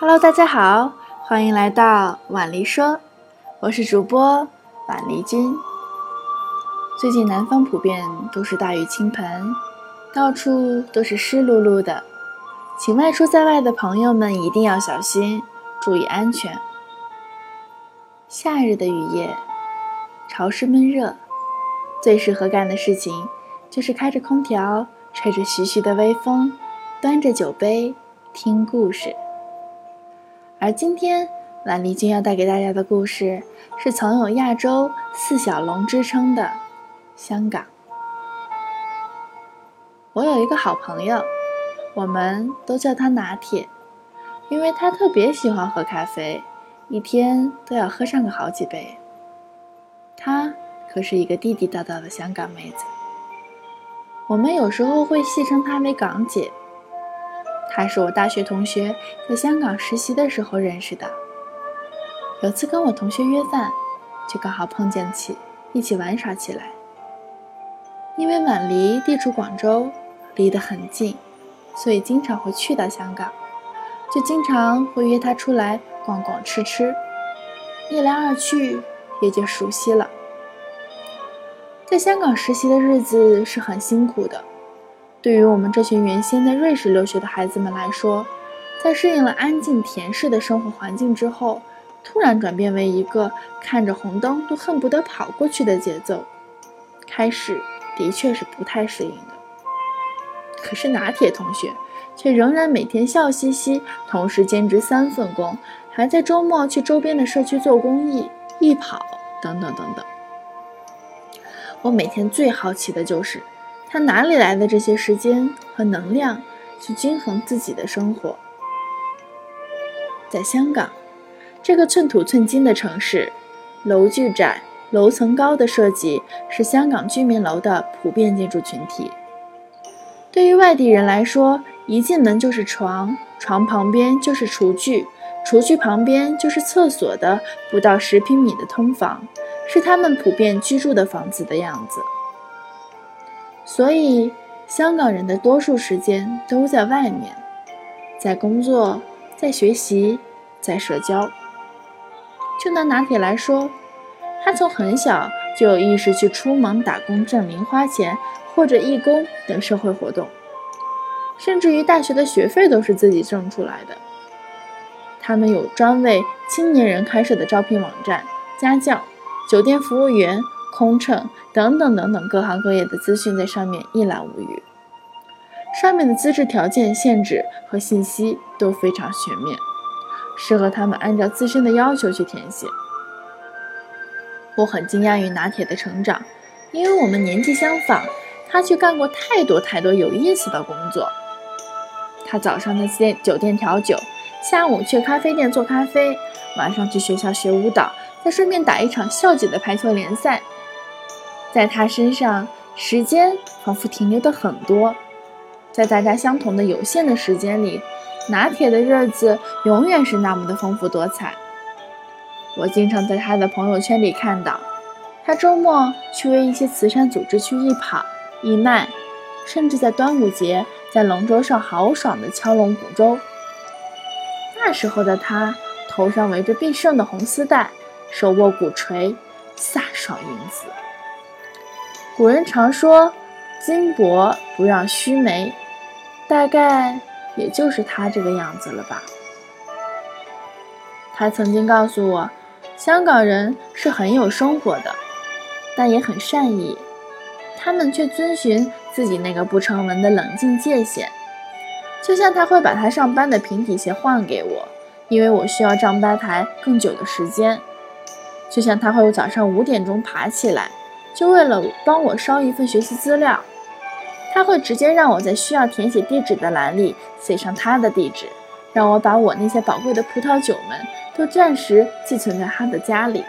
Hello，大家好，欢迎来到婉丽说，我是主播婉丽君。最近南方普遍都是大雨倾盆，到处都是湿漉漉的，请外出在外的朋友们一定要小心，注意安全。夏日的雨夜，潮湿闷热，最适合干的事情就是开着空调，吹着徐徐的微风，端着酒杯听故事。而今天，兰丽君要带给大家的故事是曾有“亚洲四小龙”之称的香港。我有一个好朋友，我们都叫他拿铁，因为他特别喜欢喝咖啡，一天都要喝上个好几杯。她可是一个地地道道的香港妹子，我们有时候会戏称她为“港姐”。他是我大学同学，在香港实习的时候认识的。有次跟我同学约饭，就刚好碰见起，一起玩耍起来。因为晚离地处广州，离得很近，所以经常会去到香港，就经常会约她出来逛逛吃吃。一来二去，也就熟悉了。在香港实习的日子是很辛苦的。对于我们这群原先在瑞士留学的孩子们来说，在适应了安静恬适的生活环境之后，突然转变为一个看着红灯都恨不得跑过去的节奏，开始的确是不太适应的。可是拿铁同学却仍然每天笑嘻嘻，同时兼职三份工，还在周末去周边的社区做公益、义跑等等等等。我每天最好奇的就是。他哪里来的这些时间和能量去均衡自己的生活？在香港，这个寸土寸金的城市，楼距窄、楼层高的设计是香港居民楼的普遍建筑群体。对于外地人来说，一进门就是床，床旁边就是厨具，厨具旁边就是厕所的不到十平米的通房，是他们普遍居住的房子的样子。所以，香港人的多数时间都在外面，在工作，在学习，在社交。就拿拿铁来说，他从很小就有意识去出门打工挣零花钱，或者义工等社会活动，甚至于大学的学费都是自己挣出来的。他们有专为青年人开设的招聘网站，家教、酒店服务员。空乘等等等等各行各业的资讯在上面一览无余，上面的资质条件限制和信息都非常全面，适合他们按照自身的要求去填写。我很惊讶于拿铁的成长，因为我们年纪相仿，他却干过太多太多有意思的工作。他早上在酒店调酒，下午去咖啡店做咖啡，晚上去学校学舞蹈，再顺便打一场校级的排球联赛。在他身上，时间仿佛停留的很多，在大家相同的有限的时间里，拿铁的日子永远是那么的丰富多彩。我经常在他的朋友圈里看到，他周末去为一些慈善组织去义跑、义卖，甚至在端午节在龙舟上豪爽的敲龙鼓舟。那时候的他，头上围着必胜的红丝带，手握鼓槌，飒爽英姿。古人常说“金箔不让须眉”，大概也就是他这个样子了吧。他曾经告诉我，香港人是很有生活的，但也很善意，他们却遵循自己那个不成文的冷静界限。就像他会把他上班的平底鞋换给我，因为我需要站吧台更久的时间。就像他会早上五点钟爬起来。就为了帮我捎一份学习资料，他会直接让我在需要填写地址的栏里写上他的地址，让我把我那些宝贵的葡萄酒们都暂时寄存在他的家里。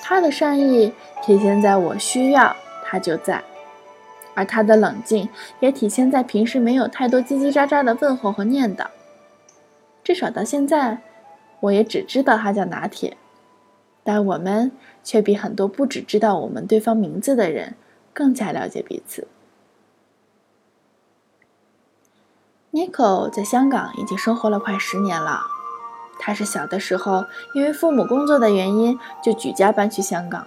他的善意体现在我需要他就在，而他的冷静也体现在平时没有太多叽叽喳喳的问候和念叨。至少到现在，我也只知道他叫拿铁。但我们却比很多不只知道我们对方名字的人更加了解彼此。Nico 在香港已经生活了快十年了。他是小的时候因为父母工作的原因就举家搬去香港，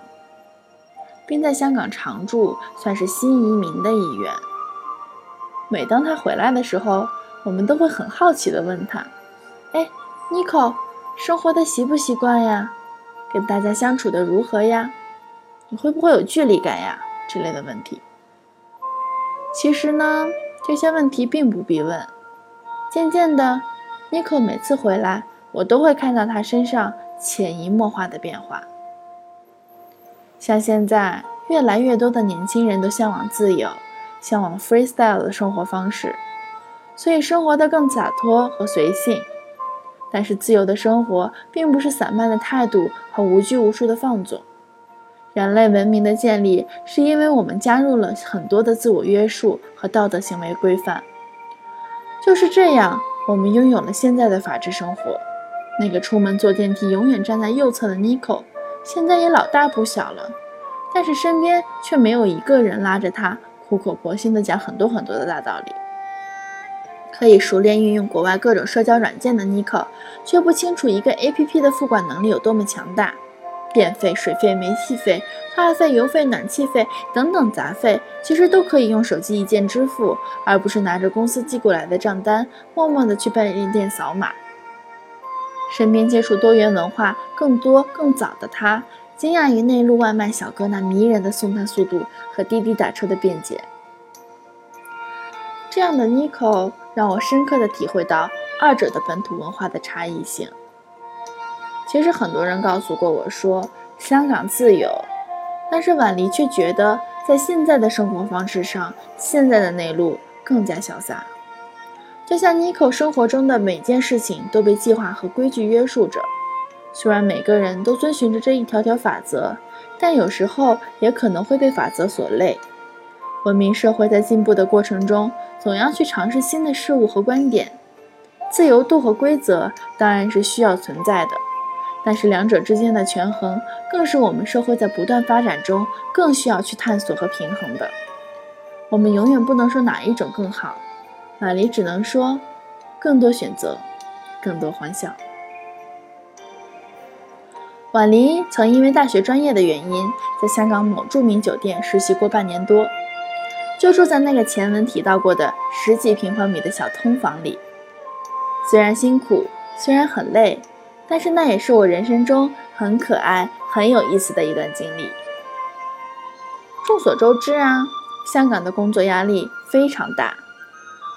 并在香港常住，算是新移民的一员。每当他回来的时候，我们都会很好奇地问他：“哎，Nico，生活的习不习惯呀？跟大家相处的如何呀？你会不会有距离感呀？”之类的问题。其实呢，这些问题并不必问。渐渐的，Nico 每次回来，我都会看到他身上潜移默化的变化。像现在，越来越多的年轻人都向往自由。向往 freestyle 的生活方式，所以生活的更洒脱和随性。但是自由的生活并不是散漫的态度和无拘无束的放纵。人类文明的建立是因为我们加入了很多的自我约束和道德行为规范。就是这样，我们拥有了现在的法治生活。那个出门坐电梯永远站在右侧的 Nico，现在也老大不小了，但是身边却没有一个人拉着他。苦口婆心地讲很多很多的大道理，可以熟练运用国外各种社交软件的尼克，却不清楚一个 APP 的付款能力有多么强大。电费、水费、煤气费、话费、邮费、暖气费等等杂费，其实都可以用手机一键支付，而不是拿着公司寄过来的账单，默默地去便利店扫码。身边接触多元文化更多更早的他。惊讶于内陆外卖小哥那迷人的送餐速度和滴滴打车的便捷，这样的 Nico 让我深刻的体会到二者的本土文化的差异性。其实很多人告诉过我说香港自由，但是婉离却觉得在现在的生活方式上，现在的内陆更加潇洒。就像 Nico 生活中的每件事情都被计划和规矩约束着。虽然每个人都遵循着这一条条法则，但有时候也可能会被法则所累。文明社会在进步的过程中，总要去尝试新的事物和观点。自由度和规则当然是需要存在的，但是两者之间的权衡，更是我们社会在不断发展中更需要去探索和平衡的。我们永远不能说哪一种更好，马黎只能说，更多选择，更多欢笑。婉黎曾因为大学专业的原因，在香港某著名酒店实习过半年多，就住在那个前文提到过的十几平方米的小通房里。虽然辛苦，虽然很累，但是那也是我人生中很可爱、很有意思的一段经历。众所周知啊，香港的工作压力非常大，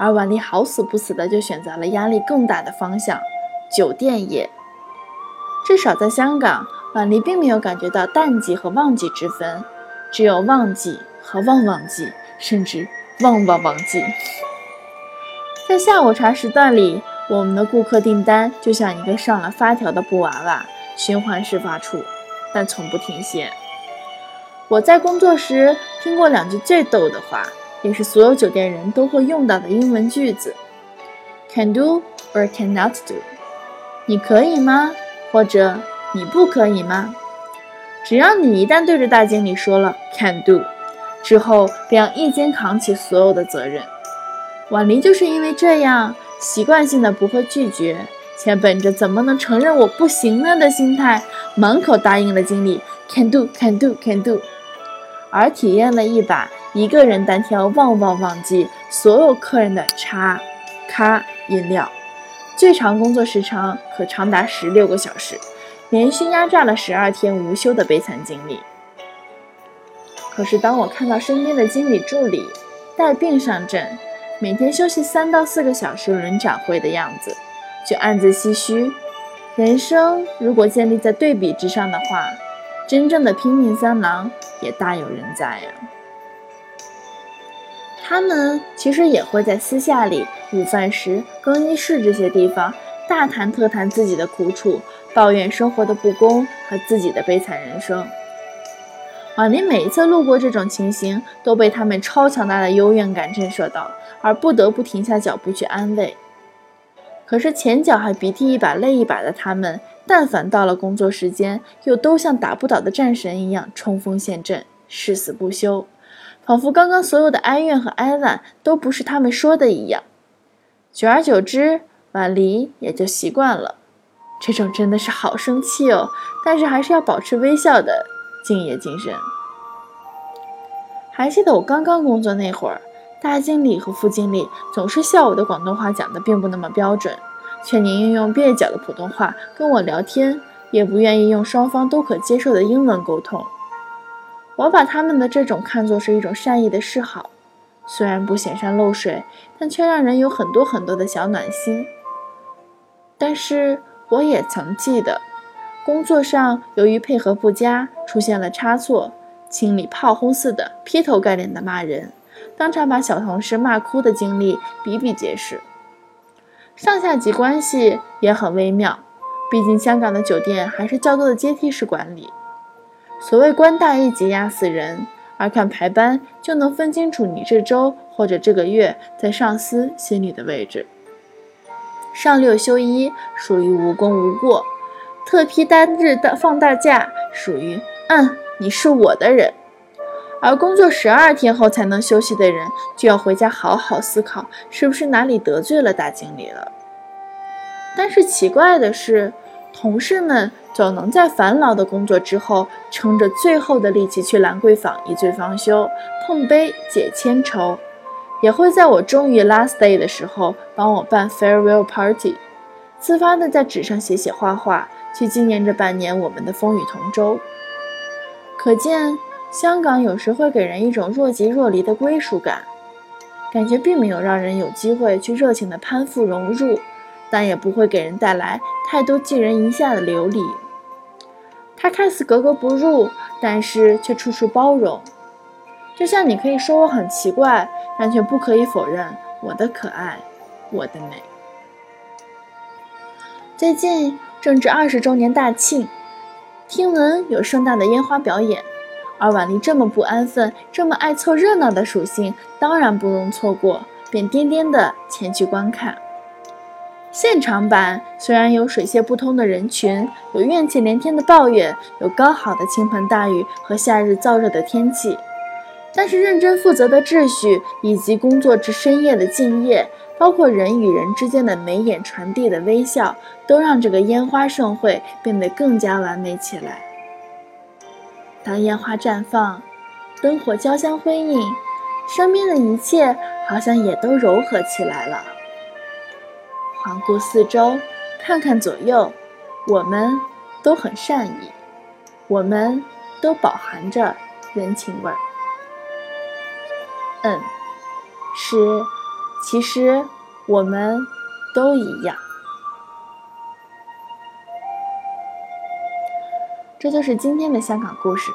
而婉丽好死不死的就选择了压力更大的方向——酒店业。至少在香港，婉丽并没有感觉到淡季和旺季之分，只有旺季和旺旺季，甚至旺旺旺季。在下午茶时段里，我们的顾客订单就像一个上了发条的布娃娃，循环式发出，但从不停歇。我在工作时听过两句最逗的话，也是所有酒店人都会用到的英文句子：Can do or cannot do？你可以吗？或者你不可以吗？只要你一旦对着大经理说了 “can do”，之后便要一肩扛起所有的责任。婉玲就是因为这样，习惯性的不会拒绝，且本着怎么能承认我不行呢的心态，满口答应了经理 “can do”，“can do”，“can do”，而体验了一把一个人单挑旺旺旺季所有客人的茶、咖饮料。最长工作时长可长达十六个小时，连续压榨了十二天无休的悲惨经历。可是，当我看到身边的经理助理带病上阵，每天休息三到四个小时轮转会的样子，就暗自唏嘘：人生如果建立在对比之上的话，真正的拼命三郎也大有人在呀。他们其实也会在私下里、午饭时、更衣室这些地方大谈特谈自己的苦楚，抱怨生活的不公和自己的悲惨人生。婉玲每一次路过这种情形，都被他们超强大的幽怨感震慑到，而不得不停下脚步去安慰。可是前脚还鼻涕一把泪一把的他们，但凡到了工作时间，又都像打不倒的战神一样冲锋陷阵，誓死不休。仿佛刚刚所有的哀怨和哀婉都不是他们说的一样，久而久之，婉离也就习惯了。这种真的是好生气哦，但是还是要保持微笑的敬业精神。还记得我刚刚工作那会儿，大经理和副经理总是笑我的广东话讲的并不那么标准，却宁愿用蹩脚的普通话跟我聊天，也不愿意用双方都可接受的英文沟通。我把他们的这种看作是一种善意的示好，虽然不显山露水，但却让人有很多很多的小暖心。但是我也曾记得，工作上由于配合不佳出现了差错。经理炮轰似的劈头盖脸的骂人，当场把小同事骂哭的经历比比皆是。上下级关系也很微妙，毕竟香港的酒店还是较多的阶梯式管理。所谓官大一级压死人，而看排班就能分清楚你这周或者这个月在上司心里的位置。上六休一属于无功无过，特批单日的放大假属于嗯。你是我的人，而工作十二天后才能休息的人，就要回家好好思考，是不是哪里得罪了大经理了。但是奇怪的是，同事们总能在繁劳的工作之后，撑着最后的力气去兰桂坊一醉方休，碰杯解千愁，也会在我终于 last day 的时候帮我办 farewell party，自发的在纸上写写画画，去纪念这半年我们的风雨同舟。可见，香港有时会给人一种若即若离的归属感，感觉并没有让人有机会去热情的攀附融入，但也不会给人带来太多寄人篱下的流离。它看似格格不入，但是却处处包容。就像你可以说我很奇怪，但却不可以否认我的可爱，我的美。最近正值二十周年大庆。听闻有盛大的烟花表演，而婉丽这么不安分、这么爱凑热闹的属性，当然不容错过，便颠颠的前去观看。现场版虽然有水泄不通的人群，有怨气连天的抱怨，有刚好的倾盆大雨和夏日燥热的天气，但是认真负责的秩序以及工作至深夜的敬业。包括人与人之间的眉眼传递的微笑，都让这个烟花盛会变得更加完美起来。当烟花绽放，灯火交相辉映，身边的一切好像也都柔和起来了。环顾四周，看看左右，我们都很善意，我们都饱含着人情味儿。嗯，是。其实我们都一样。这就是今天的香港故事。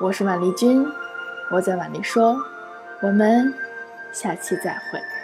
我是婉丽君，我在婉丽说，我们下期再会。